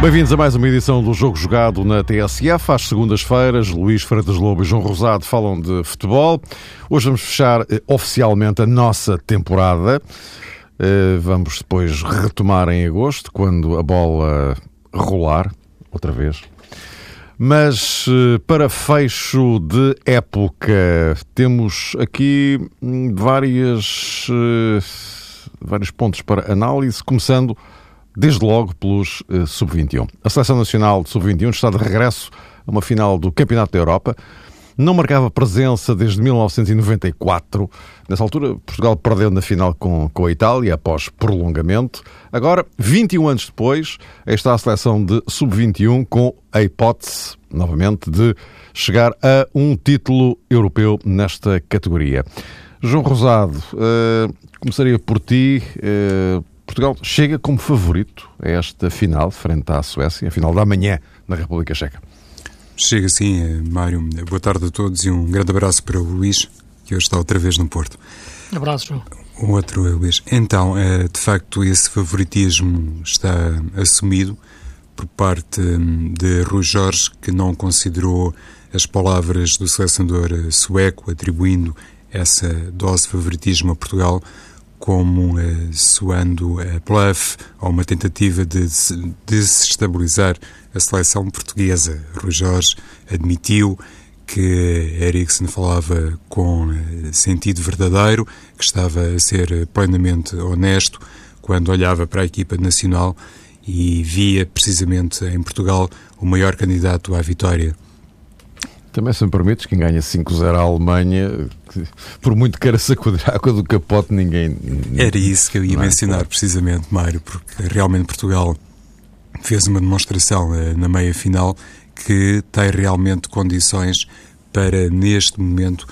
Bem-vindos a mais uma edição do Jogo Jogado na TSF. Às segundas-feiras, Luís Freitas Lobo e João Rosado falam de futebol. Hoje vamos fechar eh, oficialmente a nossa temporada. Eh, vamos depois retomar em agosto, quando a bola rolar, outra vez. Mas eh, para fecho de época, temos aqui hum, várias, vários pontos para análise, começando desde logo pelos uh, Sub-21. A Seleção Nacional de Sub-21 está de regresso a uma final do Campeonato da Europa. Não marcava presença desde 1994. Nessa altura, Portugal perdeu na final com, com a Itália, após prolongamento. Agora, 21 anos depois, está a seleção de Sub-21 com a hipótese, novamente, de chegar a um título europeu nesta categoria. João Rosado, uh, começaria por ti. Uh, Portugal chega como favorito a esta final, frente à Suécia, a final da manhã na República Checa. Chega sim, eh, Mário. Boa tarde a todos e um grande abraço para o Luís, que hoje está outra vez no Porto. Abraço, João. O outro é Luís. Então, eh, de facto, esse favoritismo está assumido por parte hum, de Rui Jorge, que não considerou as palavras do selecionador eh, sueco, atribuindo essa dose de favoritismo a Portugal, como eh, soando a bluff ou uma tentativa de desestabilizar a seleção portuguesa. Rui Jorge admitiu que Eriksen falava com eh, sentido verdadeiro, que estava a ser plenamente honesto quando olhava para a equipa nacional e via precisamente em Portugal o maior candidato à vitória. Também, se me permites, quem ganha 5-0 à Alemanha, por muito queira sacudir a água do capote, ninguém. Era isso que eu ia é? mencionar, precisamente, Mário, porque realmente Portugal fez uma demonstração eh, na meia final que tem realmente condições para, neste momento,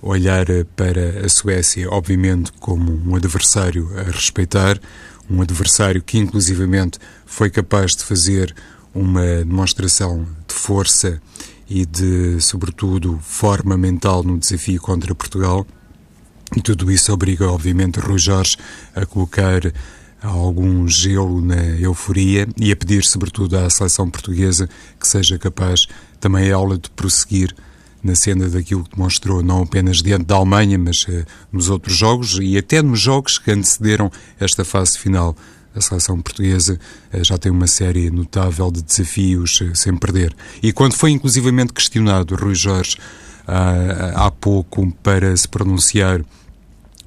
olhar eh, para a Suécia, obviamente, como um adversário a respeitar, um adversário que, inclusivamente, foi capaz de fazer uma demonstração de força e de, sobretudo, forma mental no desafio contra Portugal. E tudo isso obriga, obviamente, Rui Jorge a colocar algum gelo na euforia e a pedir, sobretudo, à seleção portuguesa que seja capaz também ela de prosseguir na cena daquilo que demonstrou, não apenas diante da Alemanha, mas uh, nos outros jogos e até nos jogos que antecederam esta fase final a seleção portuguesa eh, já tem uma série notável de desafios eh, sem perder. E quando foi inclusivamente questionado Rui Jorge há, há pouco para se pronunciar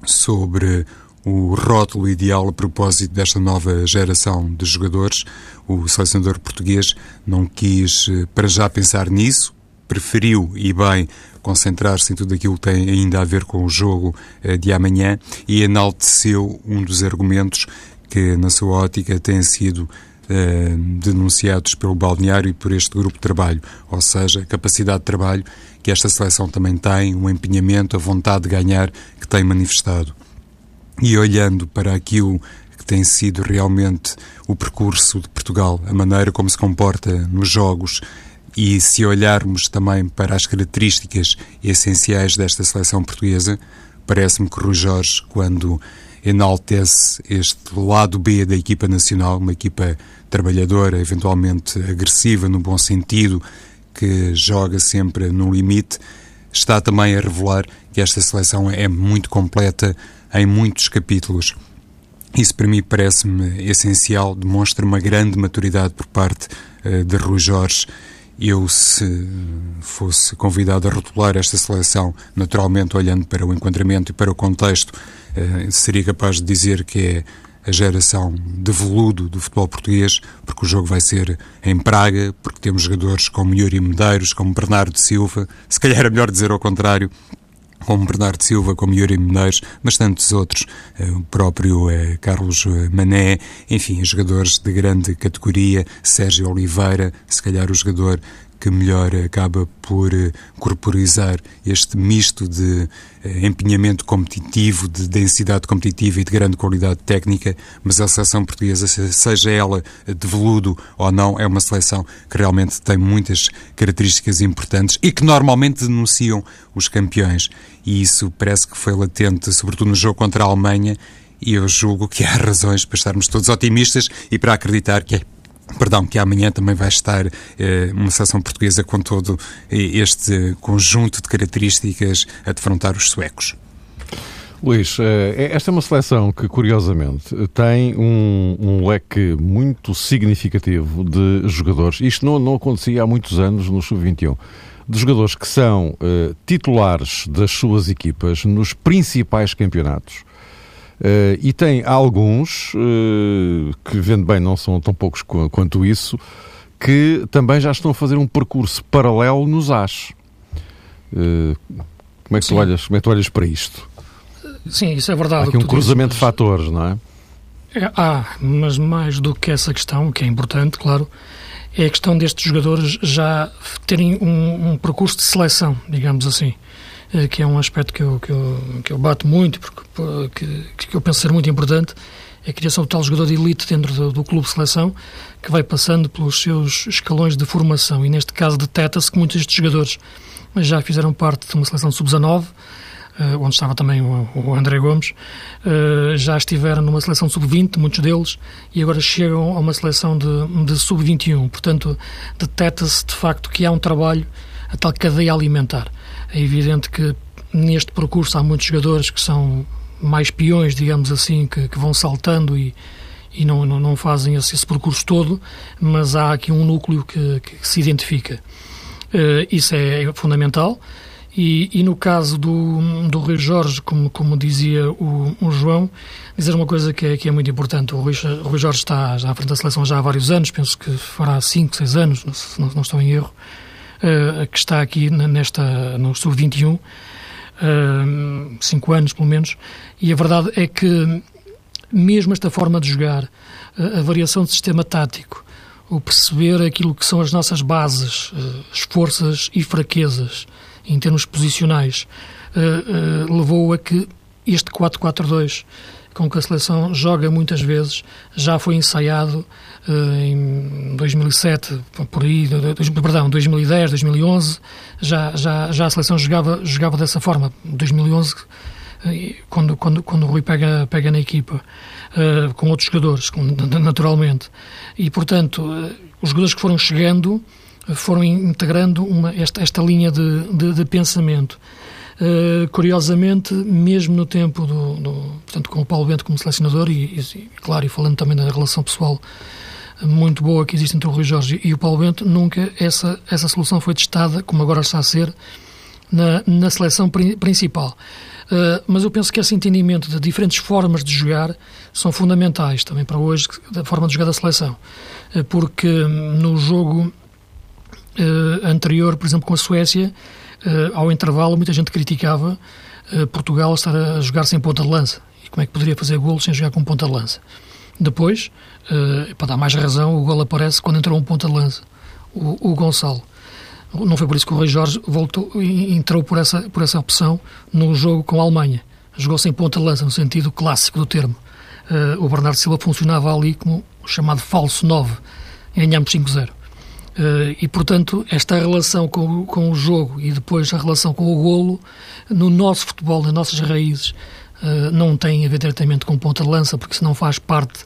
sobre o rótulo ideal a propósito desta nova geração de jogadores, o selecionador português não quis eh, para já pensar nisso, preferiu e bem concentrar-se em tudo aquilo que tem ainda a ver com o jogo de amanhã e enalteceu um dos argumentos que, na sua ótica, têm sido eh, denunciados pelo balneário e por este grupo de trabalho, ou seja, a capacidade de trabalho que esta seleção também tem, o empenhamento, a vontade de ganhar que tem manifestado. E olhando para aquilo que tem sido realmente o percurso de Portugal, a maneira como se comporta nos jogos, e se olharmos também para as características essenciais desta seleção portuguesa, parece-me que Rui Jorge, quando enaltece este lado B da equipa nacional, uma equipa trabalhadora, eventualmente agressiva no bom sentido, que joga sempre no limite, está também a revelar que esta seleção é muito completa em muitos capítulos. Isso para mim parece-me essencial, demonstra uma grande maturidade por parte uh, de Rui Jorge. Eu, se fosse convidado a rotular esta seleção, naturalmente olhando para o enquadramento e para o contexto, seria capaz de dizer que é a geração de veludo do futebol português, porque o jogo vai ser em Praga, porque temos jogadores como Yuri Medeiros, como Bernardo Silva, se calhar é melhor dizer ao contrário, como Bernardo Silva, como Yuri Medeiros, mas tantos outros, eh, o próprio eh, Carlos Mané, enfim, jogadores de grande categoria, Sérgio Oliveira, se calhar o jogador que melhor acaba por eh, corporizar este misto de eh, empenhamento competitivo, de densidade competitiva e de grande qualidade técnica, mas a seleção portuguesa, seja ela de veludo ou não, é uma seleção que realmente tem muitas características importantes e que normalmente denunciam os campeões. E isso parece que foi latente, sobretudo no jogo contra a Alemanha, e eu julgo que há razões para estarmos todos otimistas e para acreditar que é perdão, que amanhã também vai estar eh, uma seleção portuguesa com todo eh, este conjunto de características a defrontar os suecos. Luís, eh, esta é uma seleção que, curiosamente, tem um, um, leque muito significativo de jogadores. Isto não, não acontecia há muitos anos no Sub-21. De jogadores que são uh, titulares das suas equipas nos principais campeonatos Uh, e tem alguns, uh, que vendo bem não são tão poucos quanto isso, que também já estão a fazer um percurso paralelo nos AS. Uh, como, é que tu olhas, como é que tu olhas para isto? Sim, isso é verdade. Há aqui um cruzamento dizes, de fatores, não é? é? Há, mas mais do que essa questão, que é importante, claro, é a questão destes jogadores já terem um, um percurso de seleção, digamos assim. Eh, que é um aspecto que eu, que eu, que eu bato muito, porque, que, que eu penso ser muito importante, é a criação do tal jogador de elite dentro do, do clube de seleção, que vai passando pelos seus escalões de formação. E neste caso detecta-se que muitos destes jogadores já fizeram parte de uma seleção sub-19, Uh, onde estava também o, o André Gomes, uh, já estiveram numa seleção sub-20, muitos deles, e agora chegam a uma seleção de, de sub-21. Portanto, detecta-se de facto que há um trabalho, a tal cadeia alimentar. É evidente que neste percurso há muitos jogadores que são mais peões, digamos assim, que, que vão saltando e, e não, não, não fazem esse, esse, percurso todo, mas há aqui um núcleo que, que se identifica. Uh, isso é, é fundamental. E, e, no caso do, do Rui Jorge, como, como dizia o, o João, dizer uma coisa que é, que é muito importante. O Rui, o Rui Jorge está já à frente da seleção já há vários anos, penso que fará 5, 6 anos, não, não, estou em erro uh, que está aqui nesta, no Sub-21, uh, cinco anos pelo menos, e a verdade é que mesmo esta forma de jogar, a, a variação de sistema tático, o perceber aquilo que são as nossas bases, as forças e fraquezas em termos posicionais, levou a que este 4-4-2 com que a seleção joga muitas vezes, já foi ensaiado uh, em 2007, por aí, perdão, 2010, 2011, já, já, já a seleção jogava, jogava dessa forma. 2011, eh, quando, quando, quando o Rui pega, pega na equipa, uh, com outros jogadores, com, naturalmente. E, portanto, uh, os jogadores que foram chegando foram integrando uma, esta, esta linha de, de, de pensamento. Uh, curiosamente, mesmo no tempo do, do, portanto, com o Paulo Bento como selecionador e, e, claro, e falando também da relação pessoal muito boa que existe entre o Rui Jorge e o Paulo Bento, nunca essa, essa solução foi testada, como agora está a ser, na, na seleção principal. Uh, mas eu penso que esse entendimento de diferentes formas de jogar são fundamentais também para hoje, da forma de jogar da seleção. Uh, porque no jogo uh, anterior, por exemplo, com a Suécia, ao intervalo, muita gente criticava uh, Portugal estar a jogar sem ponta de lança. E como é que poderia fazer golo sem jogar com ponta de lança? Depois, uh, para dar mais razão, o gol aparece quando entrou um ponta de lança, o, o Gonçalo. Não foi por isso que o Rui Jorge voltou, entrou por essa, por essa opção no jogo com a Alemanha. Jogou sem ponta de lança, no sentido clássico do termo. O Bernardo Silva funcionava ali como o chamado falso 9. Ganhámos 5-0. Uh, e, portanto, esta relação com, com o jogo e depois a relação com o golo, no nosso futebol, nas nossas raízes, uh, não tem a ver diretamente com ponta de lança, porque isso não faz parte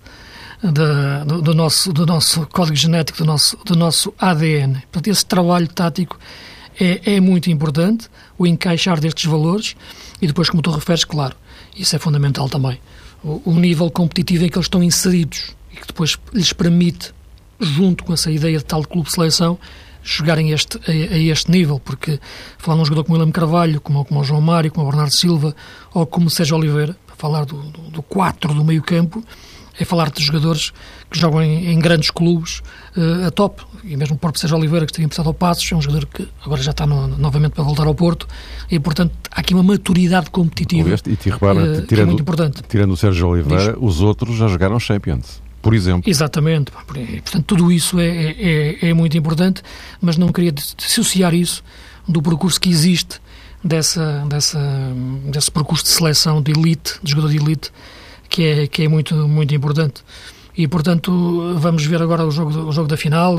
da, do, do, nosso, do nosso código genético, do nosso, do nosso ADN. Portanto, esse trabalho tático é, é muito importante, o encaixar destes valores, e depois, como tu referes, claro, isso é fundamental também. O, o nível competitivo em que eles estão inseridos e que depois lhes permite junto com essa ideia de tal clube de seleção, chegarem a este, a, a este nível, porque falar num jogador como o William Carvalho, como, como o João Mário, como o Bernardo Silva, ou como o Sérgio Oliveira, para falar do, do, do 4 do meio campo, é falar de jogadores que jogam em, em grandes clubes uh, a top. E mesmo o próprio Sérgio Oliveira, que tinha emprestado ao Passos, é um jogador que agora já está no, novamente para voltar ao Porto. E, portanto, há aqui uma maturidade competitiva e te repara, uh, tirando, é muito importante. Tirando o Sérgio Oliveira, Diz. os outros já jogaram Champions por exemplo. Exatamente. Portanto, tudo isso é, é, é muito importante, mas não queria dissociar isso do percurso que existe dessa, dessa, desse percurso de seleção de elite, de jogador de elite, que é, que é muito, muito importante. E, portanto, vamos ver agora o jogo, o jogo da final.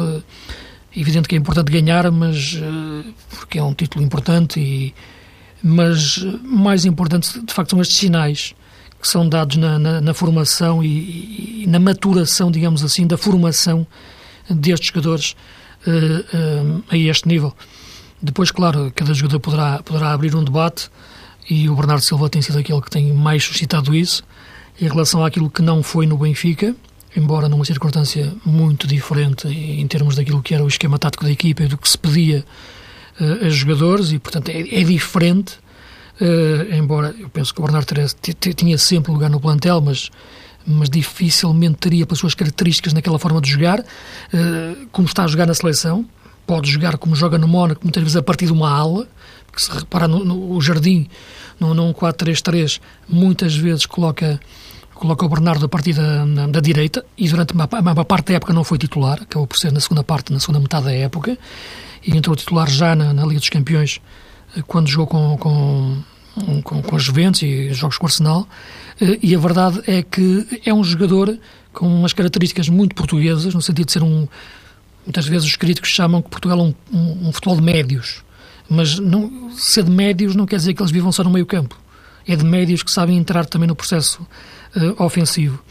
Evidente que é importante ganhar, mas eh, porque é um título importante, e, mas mais importante, de facto, são estes sinais que são dados na, na, na formação e, e, na maturação, digamos assim, da formação destes jogadores uh, uh, a este nível. Depois, claro, cada jogador poderá, poderá abrir um debate e o Bernardo Silva tem sido aquele que tem mais suscitado isso em relação àquilo que não foi no Benfica, embora numa circunstância muito diferente em termos daquilo que era o esquema tático da equipa e do que se pedia uh, a jogadores, e portanto é, é diferente. Uh, embora eu penso que o Bernardo Teresa tinha sempre lugar no plantel, mas, mas dificilmente teria, pelas suas características, naquela forma de jogar, uh, como está a jogar na seleção pode jogar como joga no Mónaco, muitas vezes a partir de uma ala, que se repara no, no Jardim, no, no 4-3-3, muitas vezes coloca coloca o Bernardo a partir da, da direita e durante uma, uma, parte da época não foi titular, acabou por ser na segunda parte, na segunda metade da época, e entrou titular já na, na Liga dos Campeões, quando jogou com, com, com, com as Juventus e jogos com o Arsenal, eh, e a verdade é que é um jogador com umas características muito portuguesas, no sentido de ser um, Muitas vezes os críticos chamam que Portugal é um, um, um futebol de médios, mas não, ser de médios não quer dizer que eles vivam só no meio campo. É de médios que sabem entrar também no processo uh, ofensivo.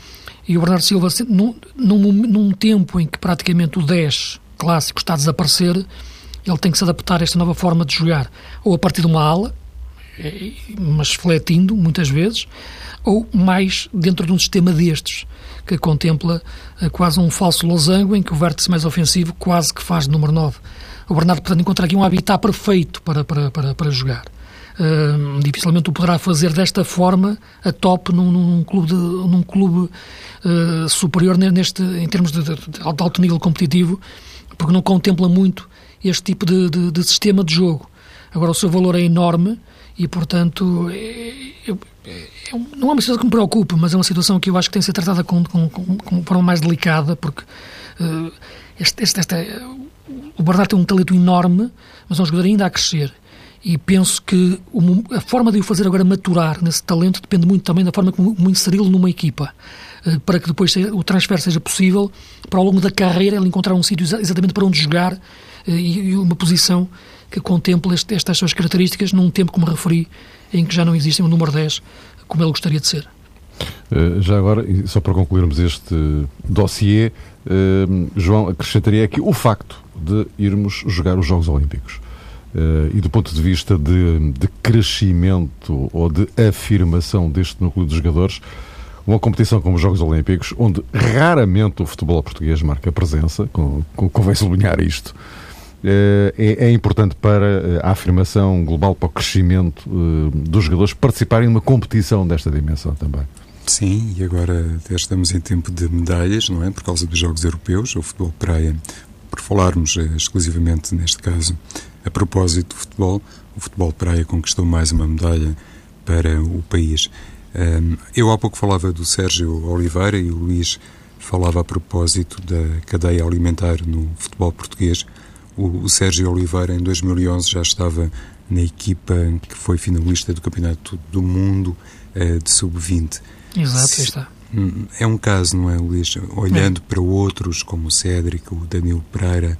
E o Bernardo Silva, num, num, num, tempo em que praticamente o 10 clássico está a desaparecer, ele tem que se adaptar a esta nova forma de jogar. Ou a partir de uma ala, eh, mas fletindo muitas vezes, ou mais dentro de um sistema destes, que contempla uh, quase um falso losango em que o vértice mais ofensivo quase que faz de número 9. O Bernardo, portanto, encontra aqui um habitat perfeito para, para, para, para jogar. Uh, dificilmente o poderá fazer desta forma a top num, num clube, de, num clube uh, superior neste, em termos de, de, de, alto nível competitivo, porque não contempla muito este tipo de, de, de sistema de jogo. Agora, o seu valor é enorme e, portanto, é, é, não é uma situação que me preocupa, mas é uma situação que eu acho que tem que ser tratada com, com, com, com forma mais delicada, porque uh, este, este, este, o Bernardo tem um talento enorme, mas é um jogador ainda a crescer. E penso que a forma de o fazer agora maturar nesse talento depende muito também da forma como, inseri-lo numa equipa, uh, para que depois o transfer seja possível, para ao longo da carreira ele encontrar um sítio exatamente para onde jogar e, uma posição que contemple este, estas suas características num tempo, como referi, em que já não existe um número 10 como ele gostaria de ser. Uh, já agora, só para concluirmos este dossiê, uh, João, acrescentaria aqui o facto de irmos jogar os Jogos Olímpicos. Uh, e do ponto de vista de, de, crescimento ou de afirmação deste núcleo de jogadores, uma competição como os Jogos Olímpicos, onde raramente o futebol português marca presença, convém sublinhar isto, é, é, importante para eh, a afirmação global, para o crescimento eh, dos jogadores participarem numa competição desta dimensão também. Sim, e agora estamos em tempo de medalhas, não é? Por causa dos Jogos Europeus, o futebol praia, por falarmos eh, exclusivamente neste caso a propósito do futebol, o futebol praia conquistou mais uma medalha para o país. Eu há pouco falava do Sérgio Oliveira e o Luís falava a propósito da cadeia alimentar no futebol português. O, o Sérgio Oliveira, em 2011, já estava na equipa que foi finalista do Campeonato do Mundo uh, de Sub-20. Exato, Se, está. Hum, é um caso, não é, Luís? Olhando é. para outros, como o Cédric, o Danilo Pereira,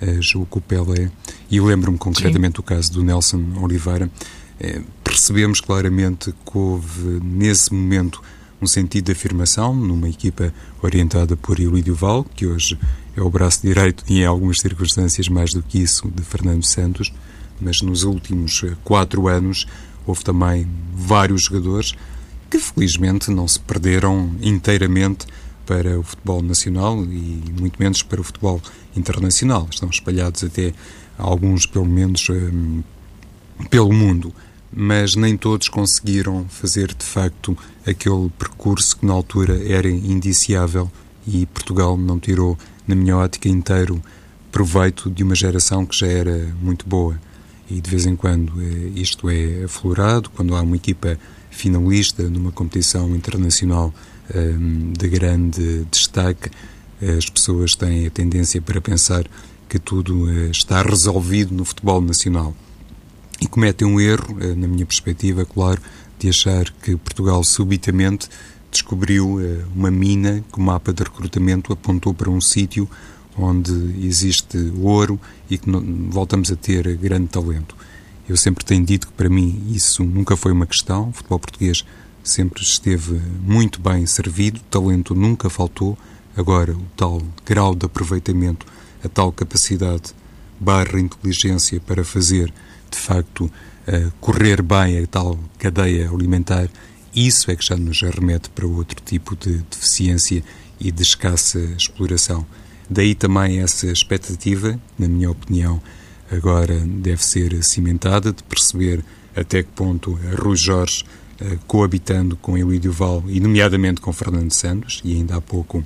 uh, o Pelé, e eu lembro-me concretamente do caso do Nelson Oliveira, uh, percebemos claramente que houve, nesse momento, um sentido de afirmação numa equipa orientada por Ilídio Val, que hoje é o braço direito e, em algumas circunstâncias, mais do que isso, de Fernando Santos. Mas nos últimos eh, quatro anos houve também vários jogadores que, felizmente, não se perderam inteiramente para o futebol nacional e muito menos para o futebol internacional. Estão espalhados até alguns, pelo menos, um, pelo mundo. Mas nem todos conseguiram fazer de facto aquele percurso que na altura era indiciável e Portugal não tirou na minha ótica, inteiro proveito de uma geração que já era muito boa. E de vez em quando eh, isto é aflorado, quando há uma equipa finalista numa competição internacional um, de grande destaque, as pessoas têm a tendência para pensar que tudo uh, está resolvido no futebol nacional. E cometem um erro, uh, na minha perspectiva, claro, de achar que Portugal subitamente descobriu uh, uma mina que o mapa de recrutamento apontou para um sítio onde existe ouro e que voltamos a ter grande talento. Eu sempre tenho dito que para mim isso nunca foi uma questão. O futebol português sempre esteve muito bem servido, talento nunca faltou. Agora, o tal grau de aproveitamento, a tal capacidade barra inteligência para fazer, de facto, uh, correr bem a tal cadeia alimentar, isso é que já nos remete para outro tipo de deficiência e de escassa exploração. Daí também essa expectativa, na minha opinião, agora deve ser cimentada, de perceber até que ponto Rui Jorge, eh, coabitando com Elídio Val e nomeadamente com Fernando Santos, e ainda há pouco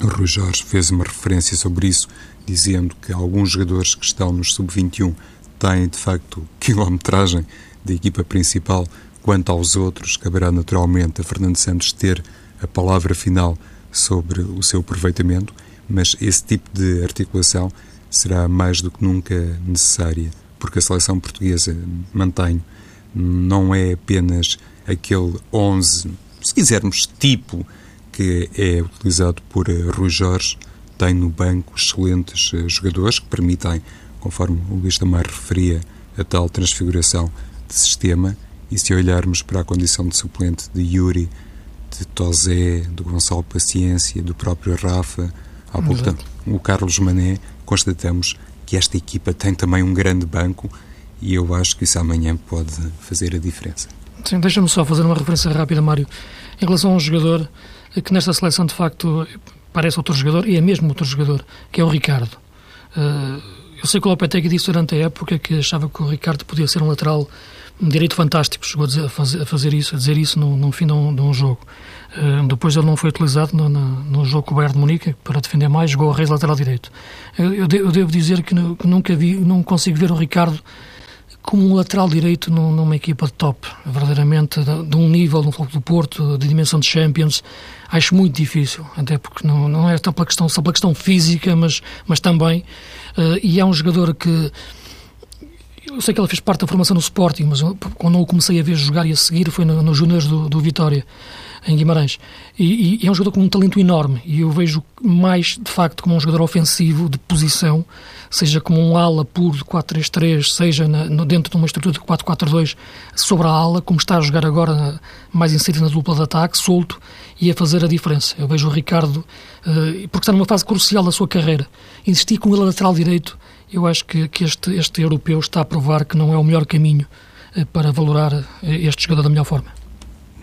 Rui Jorge fez uma referência sobre isso, dizendo que alguns jogadores que estão nos sub-21 têm de facto quilometragem da equipa principal, quanto aos outros, caberá naturalmente a Fernando Santos ter a palavra final sobre o seu aproveitamento mas esse tipo de articulação será mais do que nunca necessária, porque a seleção portuguesa, mantenho, não é apenas aquele 11, se quisermos, tipo que é utilizado por eh, Rui Jorge, tem no banco excelentes eh, jogadores que permitem, conforme o Luís também referia, a tal transfiguração de sistema. E se olharmos para a condição de suplente de Yuri, de Tozé, do Gonçalo Paciência, do próprio Rafa, Há pouco o Carlos Mané, constatamos que esta equipa tem também um grande banco e eu acho que isso amanhã pode fazer a diferença. Sim, deixa-me só fazer uma referência rápida, Mário, em relação a um jogador que nesta seleção de facto parece outro jogador e é mesmo outro jogador, que é o Ricardo. Eh, eu sei que o Lopetegui disse durante a época que achava que o Ricardo podia ser um lateral direito fantástico, chegou a, dizer, fazer, isso, a dizer isso no, no fim de um, de um jogo. Uh, depois ele não foi utilizado no, no, no, jogo com o Bayern de Munique para defender mais, jogou a Reis lateral direito. Eu, eu, eu devo dizer que, que, nunca vi, não consigo ver o Ricardo como um lateral direito numa equipa de top, verdadeiramente de, de um nível no Foco do Porto, de dimensão de Champions, acho muito difícil, até porque não, não é só pela questão, só pela questão física, mas, mas também, uh, e é um jogador que eu sei que ele fez parte da formação no Sporting, mas quando eu comecei a ver jogar e a seguir foi nos no Júniors do, do Vitória, em Guimarães. E, e, é um jogador com um talento enorme. E eu vejo mais, de facto, como um jogador ofensivo de posição, seja como um ala puro de 4-3-3, seja na, no, dentro de uma estrutura de 4-4-2 sobre a ala, como está a jogar agora, mais inserido na dupla de ataque, solto, e a fazer a diferença. Eu vejo o Ricardo, uh, porque está numa fase crucial da sua carreira. Insistir com ele a lateral direito eu acho que, que este, este europeu está a provar que não é o melhor caminho eh, para valorar eh, este jogador da melhor forma.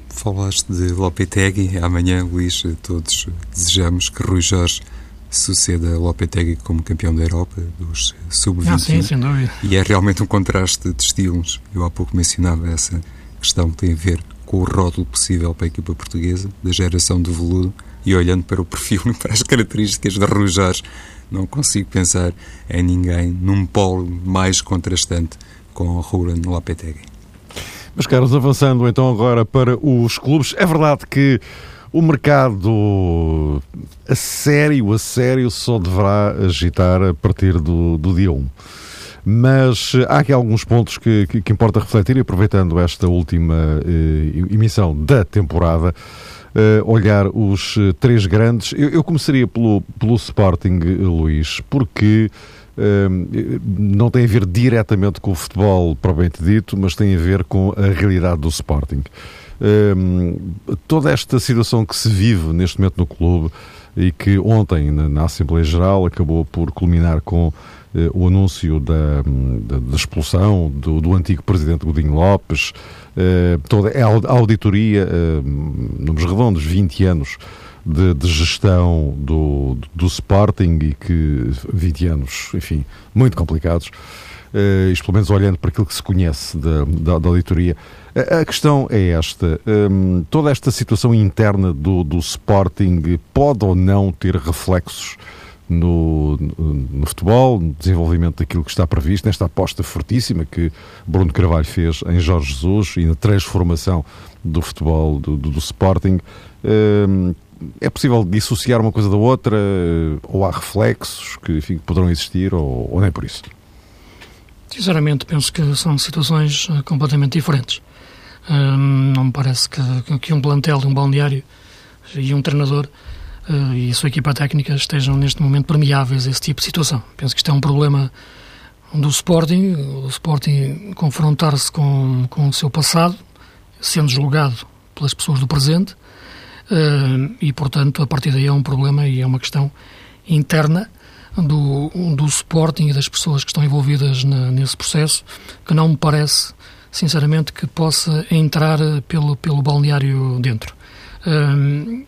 Falaste de Lopetegui. Amanhã, Luís, todos desejamos que Rui Jorge suceda a Lopetegui como campeão da Europa dos sub-20. Ah, sim, sem dúvida. E é realmente um contraste de estilos. Eu há pouco mencionava essa questão que tem a ver com o rótulo possível para a equipa portuguesa, da geração de veludo, e olhando para o perfil e para as características de Rui Jorge, não consigo pensar em ninguém num polo mais contrastante com Ruben Lopetegui. Mas, Carlos, avançando então agora para os clubes, é verdade que o mercado a sério, a sério, só deverá agitar a partir do, do dia 1. Mas há aqui alguns pontos que, que, que importa refletir e aproveitando esta última eh, emissão da temporada, uh, olhar os uh, três grandes. Eu, eu, começaria pelo, pelo Sporting, Luís, porque uh, não tem a ver diretamente com o futebol propriamente dito, mas tem a ver com a realidade do Sporting. toda esta situação que se vive neste momento no clube e que ontem, na, na Assembleia Geral, acabou por culminar com eh, o anúncio da, da, da expulsão do, do, antigo presidente Godinho Lopes, eh, toda a auditoria, eh, números redondos, 20 anos de, de, gestão do, do Sporting e que 20 anos, enfim, muito complicados, uh, isto pelo menos olhando para aquilo que se conhece da, da, da auditoria. A, a, questão é esta: um, toda esta situação interna do, do Sporting pode ou não ter reflexos no, no, futebol, no desenvolvimento daquilo que está previsto, nesta aposta fortíssima que Bruno Carvalho fez em Jorge Jesus e na transformação do futebol do, do, do Sporting. é possível dissociar uma coisa da outra ou há reflexos que enfim, poderão existir ou, ou nem por isso? Sinceramente, penso que são situações completamente diferentes. não me parece que, que um plantel, um balneário e um treinador e a sua equipa técnica estejam neste momento permeáveis a esse tipo de situação. Penso que isto é um problema do Sporting, o Sporting confrontar-se com, com o seu passado, sendo julgado pelas pessoas do presente, uh, e portanto a partir daí é um problema e é uma questão interna do, do Sporting e das pessoas que estão envolvidas na, nesse processo, que não me parece, sinceramente, que possa entrar pelo, pelo balneário dentro. Uh,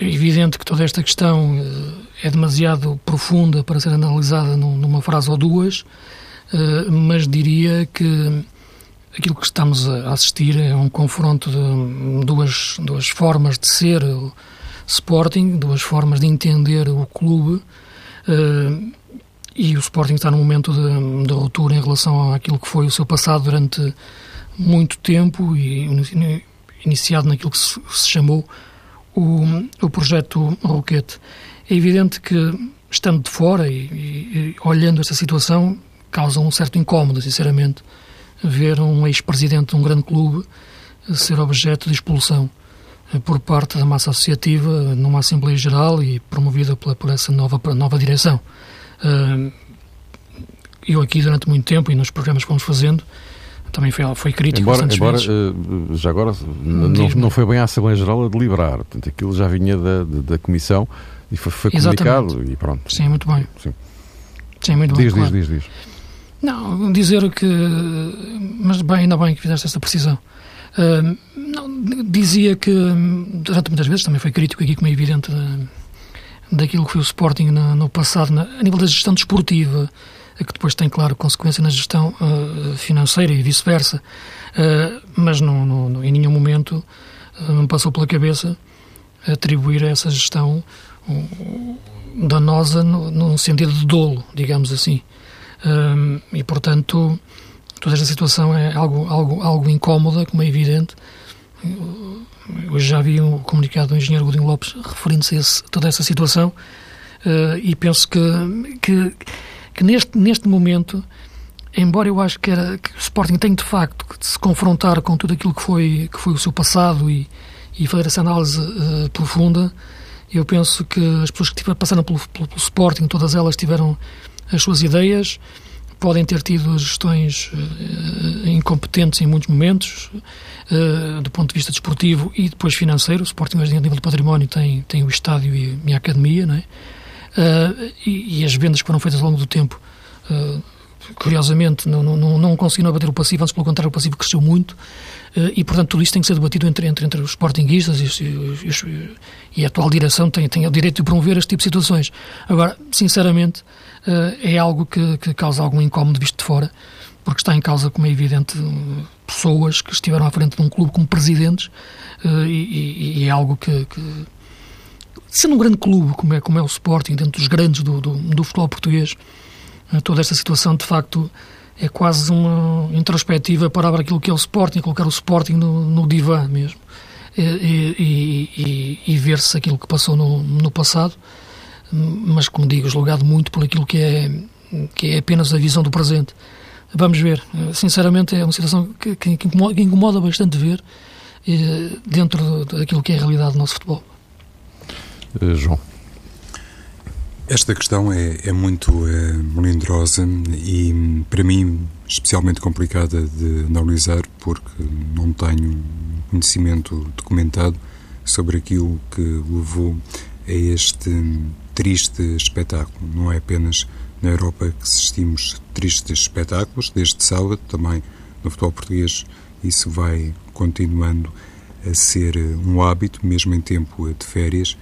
é evidente que toda esta questão eh, é demasiado profunda para ser analisada numa frase ou duas, eh, mas diria que aquilo que estamos a assistir é um confronto de duas, duas formas de ser o Sporting, duas formas de entender o clube, eh, e o Sporting está num momento de, de ruptura em relação àquilo que foi o seu passado durante muito tempo e iniciado naquilo que se, se chamou o, o projeto Roquete. É evidente que, estando de fora e, e, e olhando esta situação, causa um certo incómodo, sinceramente, ver um ex-presidente de um grande clube ser objeto de expulsão por parte da massa associativa numa Assembleia Geral e promovida pela, por essa nova, nova direção. Eu aqui, durante muito tempo, e nos programas que fomos fazendo, também foi, foi crítico embora, embora uh, já agora não, não foi bem a Assembleia Geral a deliberar, portanto aquilo já vinha da, da, da Comissão e foi, foi comunicado e pronto. Sim, muito bem. Sim, Sim muito diz, bem. Diz, claro. diz, diz. Não, dizer que. Mas bem, ainda bem que fizeste esta precisão. Uh, não, dizia que, durante muitas vezes, também foi crítico aqui, como é evidente, da, daquilo que foi o Sporting no, no passado, na, a nível da gestão desportiva que depois tem, claro, consequência na gestão uh, financeira e vice-versa. Uh, mas não, não, em nenhum momento uh, me passou pela cabeça atribuir a essa gestão danosa no, no, sentido de dolo, digamos assim. e, portanto, toda esta situação é algo, algo, algo incómoda, como é evidente. Hoje já vi um comunicado do engenheiro Godinho Lopes referindo-se a toda essa situação e penso que, que que neste, neste momento, embora eu acho que, era, que o Sporting tem de facto de se confrontar com tudo aquilo que foi, que foi o seu passado e, e fazer essa análise uh, profunda, eu penso que as pessoas que passaram pelo, pelo, pelo, Sporting, todas elas tiveram as suas ideias, podem ter tido gestões uh, incompetentes em muitos momentos, uh, do ponto de vista desportivo e depois financeiro. O Sporting, hoje, a nível de património, tem, tem o estádio e, a academia, não é? Uh, e, as vendas que foram feitas ao longo do tempo, uh, curiosamente, não, não, não conseguiram abater o passivo, antes pelo contrário, o passivo cresceu muito, uh, e portanto tudo isto tem que ser debatido entre, entre, entre os sportinguistas e, e, e, a atual direção tem, tem o direito de promover este tipo de situações. Agora, sinceramente, é algo que, que causa algum incómodo visto de fora, porque está em causa, como é evidente, pessoas que estiveram à frente de um clube como presidentes, e, e, é algo que, que sendo um grande clube como é, como é o Sporting, dentro dos grandes do, do, do futebol português, eh, toda esta situação de facto é quase uma introspectiva para aquilo que é o Sporting, colocar o Sporting no, no divã mesmo e, e, e, e ver-se aquilo que passou no, no passado, mas como digo, julgado muito por aquilo que é, que é apenas a visão do presente. Vamos ver. Eh, sinceramente, é uma situação que, que incomoda bastante ver eh, dentro daquilo que é a realidade do nosso futebol. Eh, João. Esta questão é, é muito é, melindrosa e, para mim, especialmente complicada de analisar, porque não tenho conhecimento documentado sobre aquilo que levou a este triste espetáculo. Não é apenas na Europa que assistimos tristes espetáculos, desde sábado, também no futebol português, isso vai continuando a ser um hábito, mesmo em tempo de férias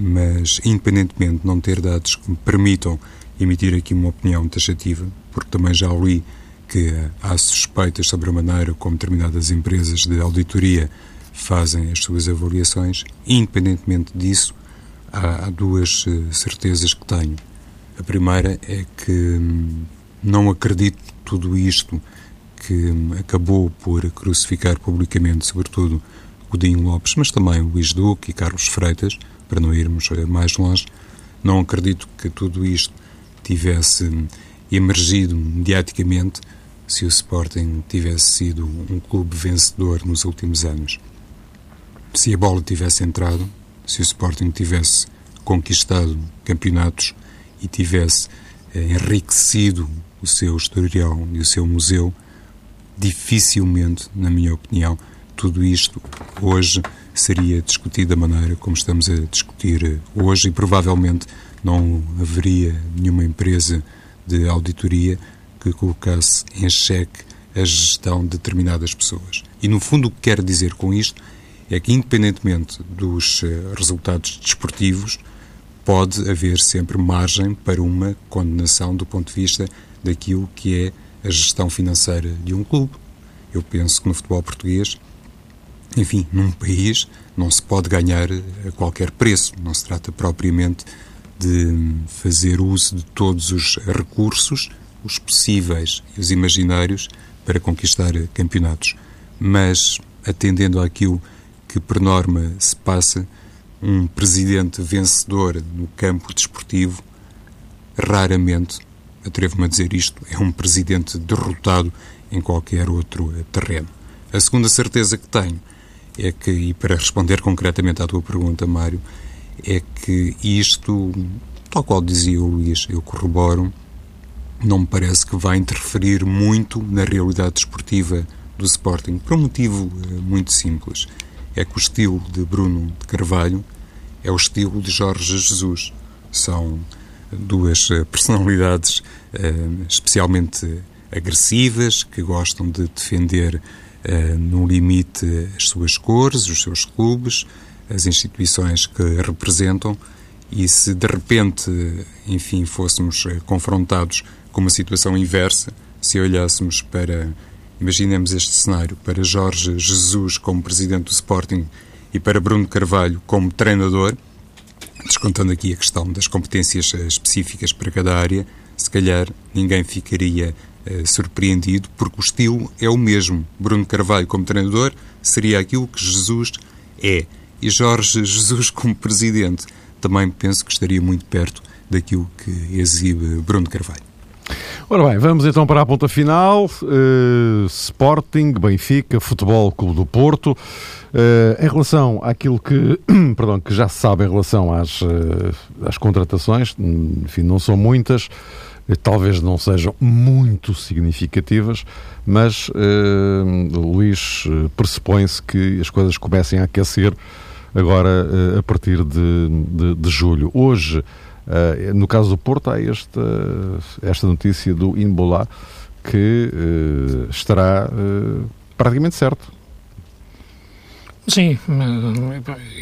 mas independentemente de não ter dados que me permitam emitir aqui uma opinião taxativa, porque também já li que há suspeitas sobre a maneira como determinadas empresas de auditoria fazem as suas avaliações, independentemente disso, há, há duas eh, certezas que tenho. A primeira é que hum, não acredito tudo isto que hum, acabou por crucificar publicamente, sobretudo Godinho Lopes, mas também Luís Duque e Carlos Freitas, para não irmos mais longe. Não acredito que tudo isto tivesse emergido mediaticamente se o Sporting tivesse sido um clube vencedor nos últimos anos. Se a bola tivesse entrado, se o Sporting tivesse conquistado campeonatos e tivesse eh, enriquecido o seu historial e o seu museu, dificilmente, na minha opinião, tudo isto hoje seria discutido da maneira como estamos a discutir hoje e provavelmente não haveria nenhuma empresa de auditoria que colocasse em xeque a gestão de determinadas pessoas. E, no fundo, o que quero dizer com isto é que, independentemente dos eh, resultados desportivos, pode haver sempre margem para uma condenação do ponto de vista daquilo que é a gestão financeira de um clube. Eu penso que no futebol português, enfim, num país, não se pode ganhar a qualquer preço. Não se trata propriamente de fazer uso de todos os recursos, os possíveis e os imaginários, para conquistar campeonatos. Mas, atendendo àquilo que, por norma, se passa, um presidente vencedor no campo desportivo, raramente, atrevo-me a dizer isto, é um presidente derrotado em qualquer outro terreno. A segunda certeza que tenho é que, e para responder concretamente à tua pergunta, Mário, é que isto, tal qual dizia o Luís, eu corroboro, não me parece que vai interferir muito na realidade desportiva do Sporting, por um motivo eh, muito simples. É que o estilo de Bruno de Carvalho é o estilo de Jorge Jesus. São duas eh, personalidades eh, especialmente agressivas, que gostam de defender no limite as suas cores, os seus clubes, as instituições que representam. E se de repente, enfim, fôssemos eh, confrontados com uma situação inversa, se olhássemos para, imaginemos este cenário, para Jorge Jesus como presidente do Sporting e para Bruno Carvalho como treinador, descontando aqui a questão das competências eh, específicas para cada área, se calhar ninguém ficaria uh, surpreendido, porque o estilo é o mesmo. Bruno Carvalho como treinador seria aquilo que Jesus é e Jorge Jesus como presidente, também penso que estaria muito perto daquilo que exibe Bruno Carvalho. Ora bem, vamos então para a ponta final. Uh, Sporting, Benfica, Futebol Clube do Porto. Uh, em relação àquilo que, perdão, que já se sabe em relação às, uh, às contratações, enfim, não são muitas, talvez não sejam muito significativas, mas uh, Luís pressupõe-se que as coisas comecem a aquecer agora eh, a partir de, de, de julho. Hoje, eh, no caso do Porto, há esta, esta notícia do Imbolá que eh, estará praticamente certo. Sim,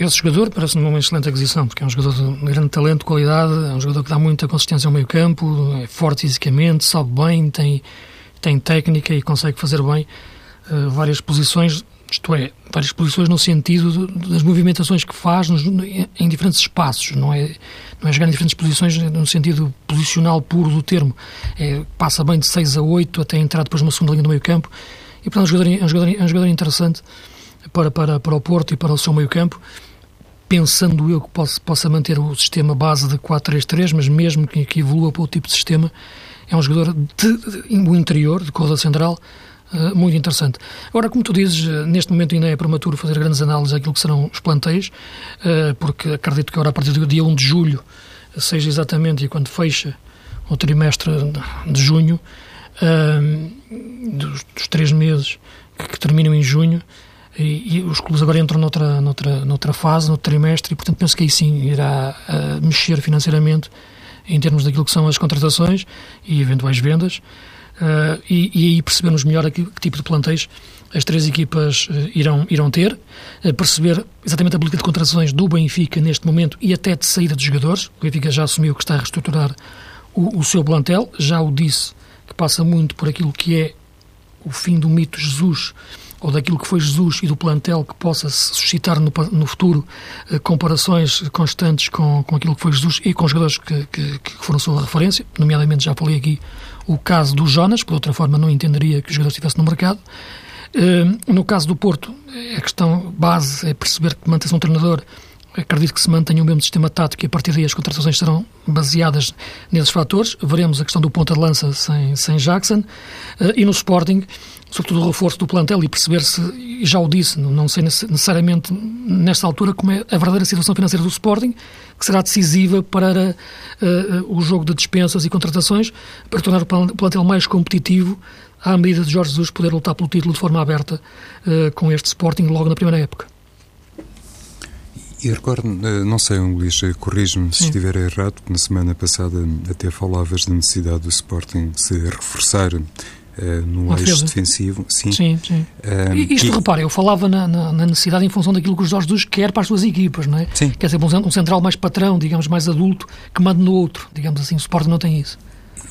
esse jogador parece-me uma excelente aquisição, porque é um jogador de grande talento, qualidade, é um jogador que dá muita consistência ao meio campo, é forte fisicamente, sabe bem, tem, tem técnica e consegue fazer bem uh, várias posições isto é, várias posições no sentido das movimentações que faz nos, em diferentes espaços, não é, não é jogar em diferentes posições no sentido posicional puro do termo. É, passa bem de 6 a 8 até entrar depois numa segunda linha do meio campo e, portanto, é um jogador, é um jogador, é um jogador interessante para, para, para o Porto e para o seu meio campo, pensando eu que possa, manter o sistema base de 4-3-3, mas mesmo que, que evolua para o tipo de sistema, é um jogador de, de, de, interior, de corredor central, eh, muito interessante. Agora, como tu dizes, eh, neste momento ainda é prematuro fazer grandes análises daquilo que serão os planteios, uh, porque acredito que agora, a partir do dia 1 de julho, seja exatamente e quando fecha o trimestre de junho, dos, dos, três meses que, que, terminam em junho, e, e, os clubes agora entram noutra, noutra, noutra fase, no trimestre, e portanto penso que aí sim irá mexer financeiramente em termos daquilo que são as contratações e eventuais vendas. Uh, e, e, aí percebemos melhor que, que, tipo de plantéis as três equipas uh, irão, irão ter, uh, perceber exatamente a política de contratações do Benfica neste momento e até de saída de jogadores. O Benfica já assumiu que está a reestruturar o, o seu plantel, já o disse que passa muito por aquilo que é o fim do mito Jesus ou daquilo que foi Jesus e do plantel que possa suscitar no, no futuro comparações constantes com, com aquilo que foi Jesus e com os jogadores que, que, que foram sua referência, nomeadamente já falei aqui o caso do Jonas, por outra forma não entenderia que o jogador estivesse no mercado. No caso do Porto, a questão base é perceber que mantém-se um treinador acredito que se mantenha o mesmo sistema tático e a partir daí as contratações serão baseadas nesses fatores. Veremos a questão do ponta de lança sem, sem Jackson e no Sporting sobretudo o reforço do plantel e perceber se, e já o disse, não sei necessariamente nesta altura como é a verdadeira situação financeira do Sporting, que será decisiva para uh, o jogo de dispensas e contratações, para tornar o plantel mais competitivo à medida de Jorge Jesus poder lutar pelo título de forma aberta uh, com este Sporting logo na primeira época. E recordo, eh, não sei, Luís, corrijo-me se estiver errado, porque na semana passada até falavas da necessidade do Sporting se reforçar uh, no eixo defensivo. Sim, sim. sim. Uh, Isto, e... repara, eu falava na, na, na, necessidade em função daquilo que o Jorge Jesus quer para as suas equipas, não é? Sim. Quer dizer, um, central mais patrão, digamos, mais adulto, que manda no outro, digamos assim. O Sport não tem isso.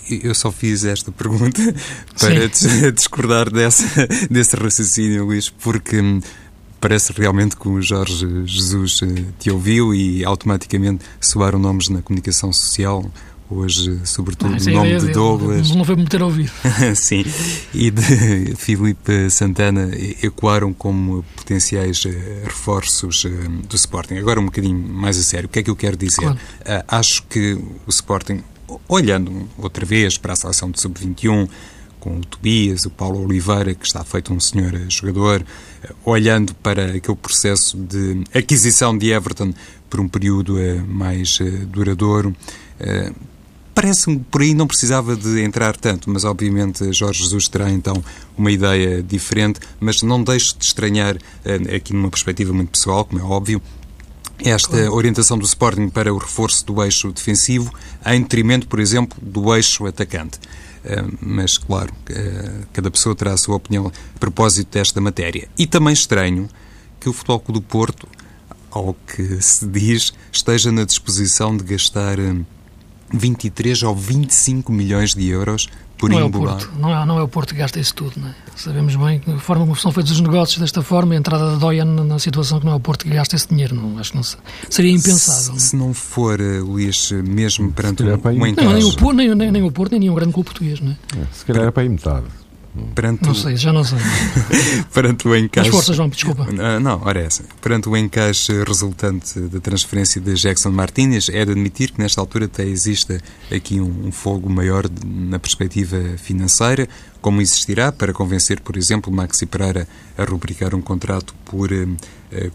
Eu só fiz esta pergunta para discordar dessa, desse raciocínio, Luís, porque hum, parece realmente que o Jorge Jesus eh, te ouviu e automaticamente soaram nomes na comunicação social hoje, sobretudo, ah, o nome de Douglas. Não foi meter a ouvir. Sim, e de Filipe Santana ecoaram como potenciais eh, reforços eh, do Sporting. Agora, um bocadinho mais a sério, o que é que eu quero dizer? Claro. Uh, acho que o Sporting, olhando outra vez para a seleção de sub-21, com o Tobias, o Paulo Oliveira, que está feito um senhor jogador, olhando para aquele processo de aquisição de Everton por um período mais duradouro, Parece-me por aí não precisava de entrar tanto, mas obviamente Jorge Jesus terá então uma ideia diferente, mas não deixe de estranhar, eh, aqui numa perspectiva muito pessoal, como é óbvio, esta orientação do Sporting para o reforço do eixo defensivo, em detrimento, por exemplo, do eixo atacante. Eh, mas, claro, eh, cada pessoa terá a sua opinião a propósito desta matéria. E também estranho que o Futebol Clube do Porto, ao que se diz, esteja na disposição de gastar 23 ou 25 milhões de euros por não É o Porto, não, é, não é o Porto que gasta isso tudo. Não é? Sabemos bem que a forma como são feitos os negócios desta forma, a entrada da Doia na situação que não é o Porto que gasta esse dinheiro. Não, acho que não seria impensável. Se, se não for, uh, Luís, mesmo perante um, um encaixe... Não, nem o, Porto, nem, nem, nem, o Porto, nem nenhum grande clube português. Não é? é se calhar é para aí metade. Perante não sei, já não sei. perante o encaixe. As forças, João, desculpa. Uh, não, ora é essa. Perante o encaixe resultante da transferência de Jackson Martínez, é de admitir que nesta altura até existe aqui um, um fogo maior na perspectiva financeira, como existirá para convencer, por exemplo, Maxi Pereira a rubricar um contrato por uh,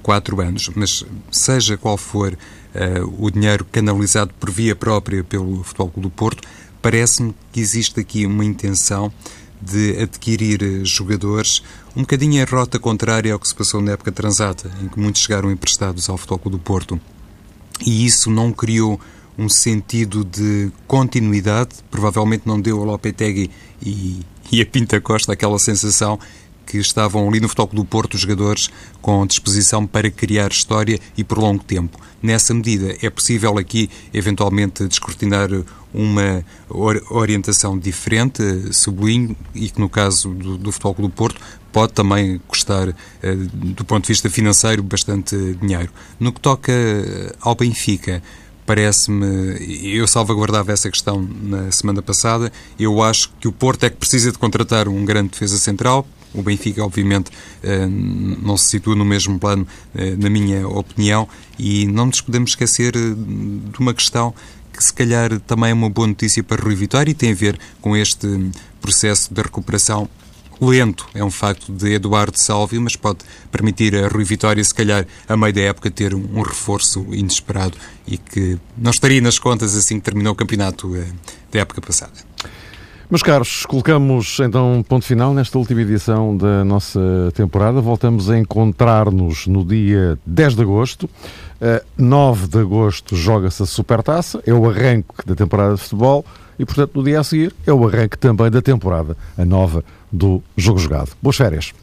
quatro anos. Mas, seja qual for uh, o dinheiro canalizado por via própria pelo Futebol Clube do Porto, parece-me que existe aqui uma intenção de adquirir jogadores um bocadinho em rota contrária ao que se passou na época transata, em que muitos chegaram emprestados ao Futebol do Porto. E isso não criou um sentido de continuidade, provavelmente não deu ao Lopetegui e, e a Pinta Costa aquela sensação que estavam ali no Futebol do Porto jogadores com disposição para criar história e por longo tempo. Nessa medida, é possível aqui, eventualmente, descortinar uma orientação diferente, sublinho, e que no caso do, do Futebol do Porto pode também custar, eh, do ponto de vista financeiro, bastante dinheiro. No que toca ao Benfica, parece-me, eu salvaguardava essa questão na semana passada, eu acho que o Porto é que precisa de contratar um grande defesa central, o Benfica, obviamente, eh, não se situa no mesmo plano, eh, na minha opinião, e não nos podemos esquecer eh, de uma questão que se calhar também é uma boa notícia para Rui Vitória e tem a ver com este processo de recuperação lento, é um facto de Eduardo Salvio, mas pode permitir a Rui Vitória, se calhar, a meio da época, ter um, reforço inesperado e que não estaria nas contas assim que terminou o campeonato da época passada. Meus caros, colocamos então ponto final nesta última edição da nossa temporada. Voltamos a encontrar-nos no dia 10 de agosto. Uh, 9 de agosto joga-se a Supertaça, é o arranque da temporada de futebol e, portanto, no dia a seguir é o arranque também da temporada, a nova do Jogo Jogado. Boas férias.